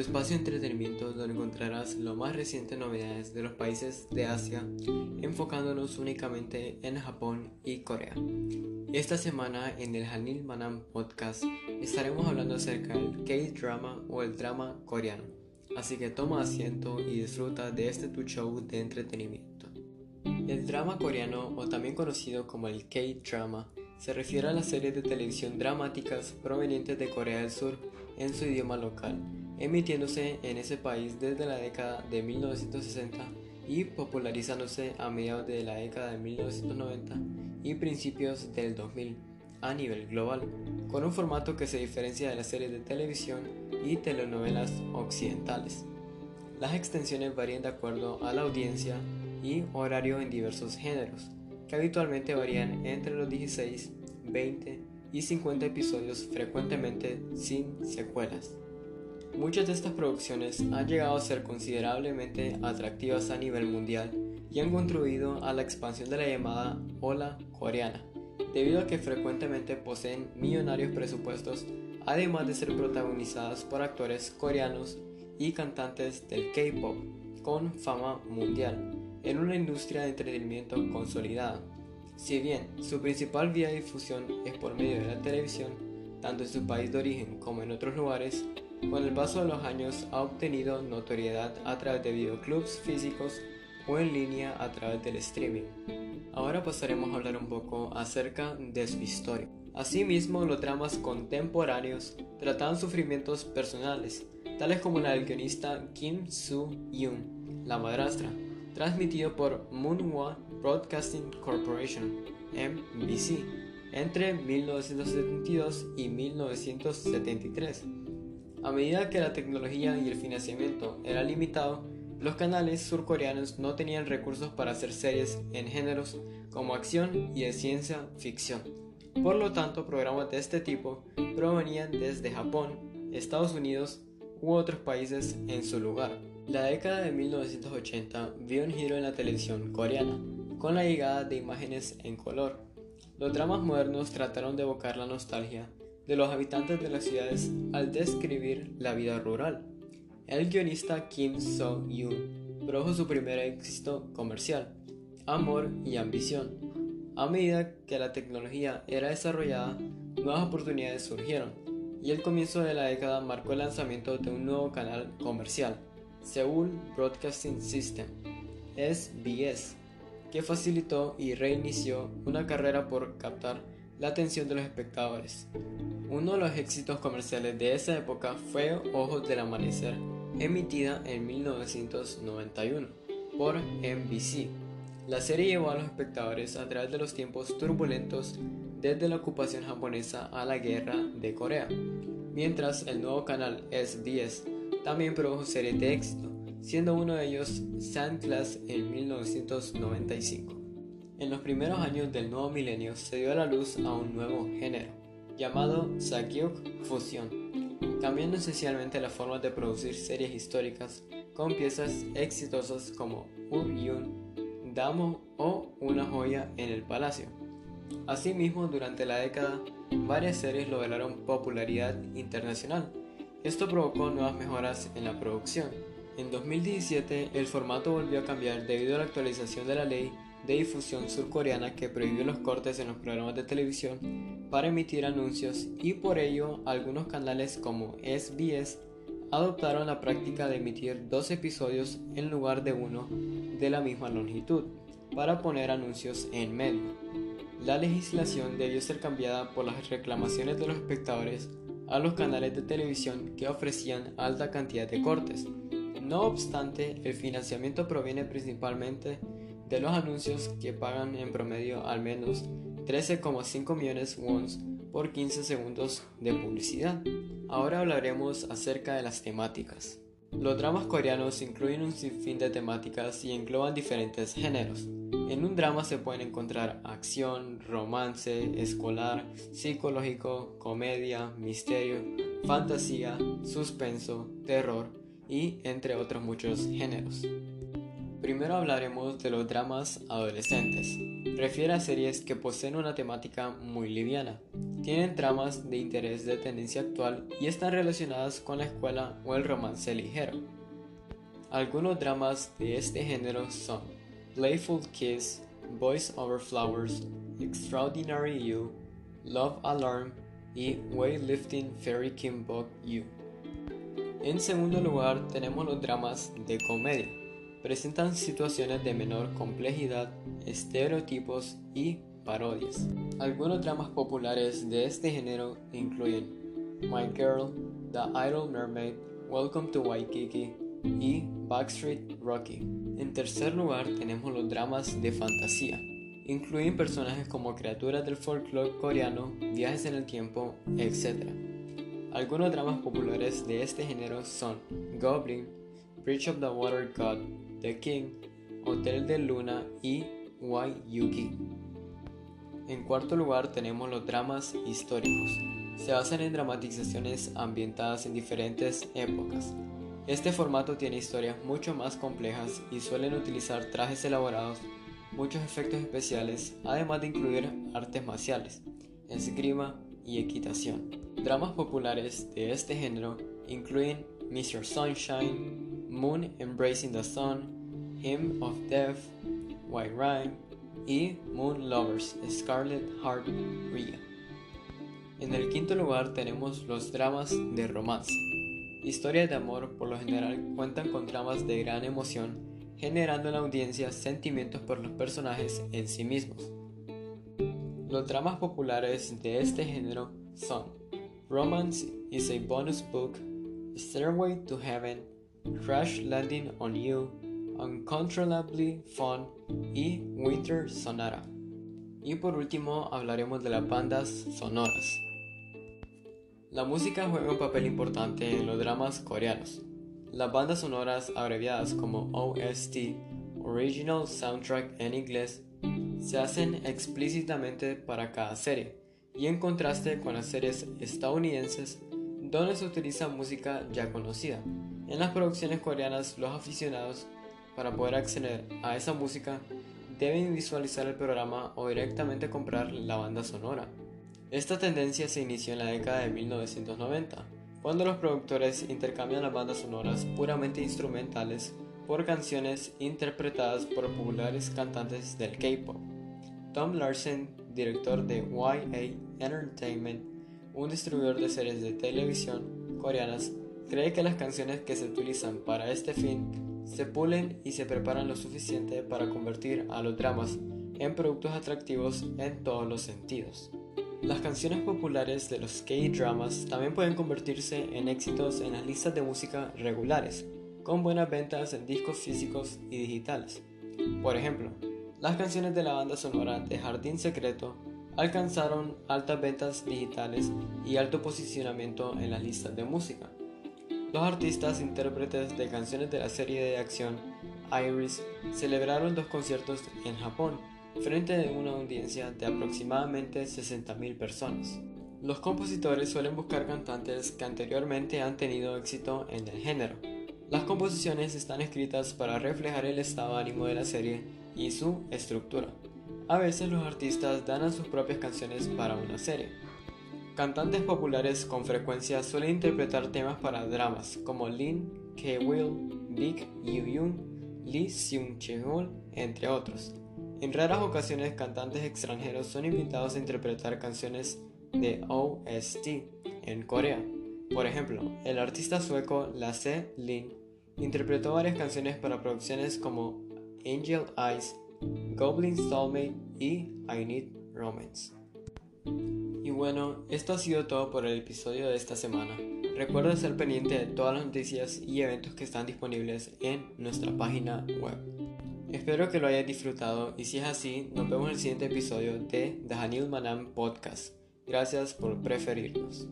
tu espacio de entretenimiento donde encontrarás lo más recientes novedades de los países de Asia, enfocándonos únicamente en Japón y Corea. Esta semana en el Hanil Manam Podcast estaremos hablando acerca del K-drama o el drama coreano. Así que toma asiento y disfruta de este tu show de entretenimiento. El drama coreano, o también conocido como el K-drama, se refiere a las series de televisión dramáticas provenientes de Corea del Sur en su idioma local, emitiéndose en ese país desde la década de 1960 y popularizándose a mediados de la década de 1990 y principios del 2000 a nivel global, con un formato que se diferencia de las series de televisión y telenovelas occidentales. Las extensiones varían de acuerdo a la audiencia y horario en diversos géneros, que habitualmente varían entre los 16, 20 y 50 episodios frecuentemente sin secuelas. Muchas de estas producciones han llegado a ser considerablemente atractivas a nivel mundial y han contribuido a la expansión de la llamada ola coreana, debido a que frecuentemente poseen millonarios presupuestos, además de ser protagonizadas por actores coreanos y cantantes del K-pop con fama mundial en una industria de entretenimiento consolidada. Si bien su principal vía de difusión es por medio de la televisión, tanto en su país de origen como en otros lugares, con el paso de los años ha obtenido notoriedad a través de videoclubs físicos o en línea a través del streaming. Ahora pasaremos a hablar un poco acerca de su historia. Asimismo, los dramas contemporáneos trataban sufrimientos personales, tales como la del guionista Kim Soo-yoon, la madrastra, transmitido por Moonwa Broadcasting Corporation, MBC, entre 1972 y 1973. A medida que la tecnología y el financiamiento era limitado, los canales surcoreanos no tenían recursos para hacer series en géneros como acción y de ciencia ficción. Por lo tanto, programas de este tipo provenían desde Japón, Estados Unidos u otros países en su lugar. La década de 1980 vio un giro en la televisión coreana, con la llegada de imágenes en color. Los dramas modernos trataron de evocar la nostalgia de los habitantes de las ciudades al describir la vida rural. El guionista Kim So-yoon produjo su primer éxito comercial, Amor y Ambición. A medida que la tecnología era desarrollada, nuevas oportunidades surgieron, y el comienzo de la década marcó el lanzamiento de un nuevo canal comercial, Seoul Broadcasting System, SBS, que facilitó y reinició una carrera por captar la atención de los espectadores. Uno de los éxitos comerciales de esa época fue Ojos del Amanecer, emitida en 1991 por NBC. La serie llevó a los espectadores a través de los tiempos turbulentos desde la ocupación japonesa a la guerra de Corea, mientras el nuevo canal SBS también produjo series de éxito, siendo uno de ellos Class en 1995. En los primeros años del nuevo milenio se dio a la luz a un nuevo género, llamado Sakyuk Fusion, cambiando esencialmente la forma de producir series históricas con piezas exitosas como Ur-yun, Damo o Una joya en el palacio. Asimismo, durante la década, varias series lograron popularidad internacional, esto provocó nuevas mejoras en la producción. En 2017 el formato volvió a cambiar debido a la actualización de la ley de difusión surcoreana que prohibió los cortes en los programas de televisión para emitir anuncios y por ello algunos canales como SBS adoptaron la práctica de emitir dos episodios en lugar de uno de la misma longitud para poner anuncios en medio. La legislación debió ser cambiada por las reclamaciones de los espectadores a los canales de televisión que ofrecían alta cantidad de cortes. No obstante, el financiamiento proviene principalmente de los anuncios que pagan en promedio al menos 13,5 millones wons por 15 segundos de publicidad. Ahora hablaremos acerca de las temáticas. Los dramas coreanos incluyen un sinfín de temáticas y engloban diferentes géneros. En un drama se pueden encontrar acción, romance, escolar, psicológico, comedia, misterio, fantasía, suspenso, terror y entre otros muchos géneros. Primero hablaremos de los dramas adolescentes. Refiere a series que poseen una temática muy liviana. tienen tramas de interés de tendencia actual y están relacionadas con la escuela o el romance ligero. Algunos dramas de este género son Playful Kiss, Boys Over Flowers, Extraordinary You, Love Alarm y Weightlifting Fairy King Book You. En segundo lugar tenemos los dramas de comedia. Presentan situaciones de menor complejidad, estereotipos y parodias. Algunos dramas populares de este género incluyen My Girl, The Idol Mermaid, Welcome to Waikiki y Backstreet Rocky. En tercer lugar tenemos los dramas de fantasía. Incluyen personajes como criaturas del folclore coreano, viajes en el tiempo, etc. Algunos dramas populares de este género son Goblin, Bridge of the Water God, The King, Hotel de Luna y Why Yuki. En cuarto lugar tenemos los dramas históricos. Se basan en dramatizaciones ambientadas en diferentes épocas. Este formato tiene historias mucho más complejas y suelen utilizar trajes elaborados, muchos efectos especiales, además de incluir artes marciales, esgrima y equitación. Dramas populares de este género incluyen Mr. Sunshine, Moon Embracing the Sun, Hymn of Death, White Rhyme, y Moon Lovers, Scarlet Heart Ria. En el quinto lugar tenemos los dramas de romance. Historias de amor por lo general cuentan con dramas de gran emoción, generando en la audiencia sentimientos por los personajes en sí mismos. Los dramas populares de este género son Romance is a Bonus Book, Stairway to Heaven, Crash Landing on You, Uncontrollably Fun y Winter Sonata. Y por último hablaremos de las bandas sonoras. La música juega un papel importante en los dramas coreanos. Las bandas sonoras abreviadas como OST, Original Soundtrack en inglés, se hacen explícitamente para cada serie y en contraste con las series estadounidenses donde se utiliza música ya conocida. En las producciones coreanas los aficionados para poder acceder a esa música, deben visualizar el programa o directamente comprar la banda sonora. Esta tendencia se inició en la década de 1990, cuando los productores intercambian las bandas sonoras puramente instrumentales por canciones interpretadas por populares cantantes del K-pop. Tom Larsen, director de YA Entertainment, un distribuidor de series de televisión coreanas, cree que las canciones que se utilizan para este fin se pulen y se preparan lo suficiente para convertir a los dramas en productos atractivos en todos los sentidos. Las canciones populares de los K-dramas también pueden convertirse en éxitos en las listas de música regulares, con buenas ventas en discos físicos y digitales. Por ejemplo, las canciones de la banda sonora de Jardín Secreto alcanzaron altas ventas digitales y alto posicionamiento en las listas de música. Los artistas intérpretes de canciones de la serie de acción Iris celebraron dos conciertos en Japón frente a una audiencia de aproximadamente 60.000 personas. Los compositores suelen buscar cantantes que anteriormente han tenido éxito en el género. Las composiciones están escritas para reflejar el estado de ánimo de la serie y su estructura. A veces los artistas dan sus propias canciones para una serie. Cantantes populares con frecuencia suelen interpretar temas para dramas como Lin K-Will, Big Yoo-yoon, Lee Seung-cheol, entre otros. En raras ocasiones, cantantes extranjeros son invitados a interpretar canciones de OST en Corea. Por ejemplo, el artista sueco Lasse Lin interpretó varias canciones para producciones como Angel Eyes, Goblin Soulmate y I Need Romance. Bueno, esto ha sido todo por el episodio de esta semana. Recuerda ser pendiente de todas las noticias y eventos que están disponibles en nuestra página web. Espero que lo hayas disfrutado y si es así, nos vemos en el siguiente episodio de The Hanil Manam Podcast. Gracias por preferirnos.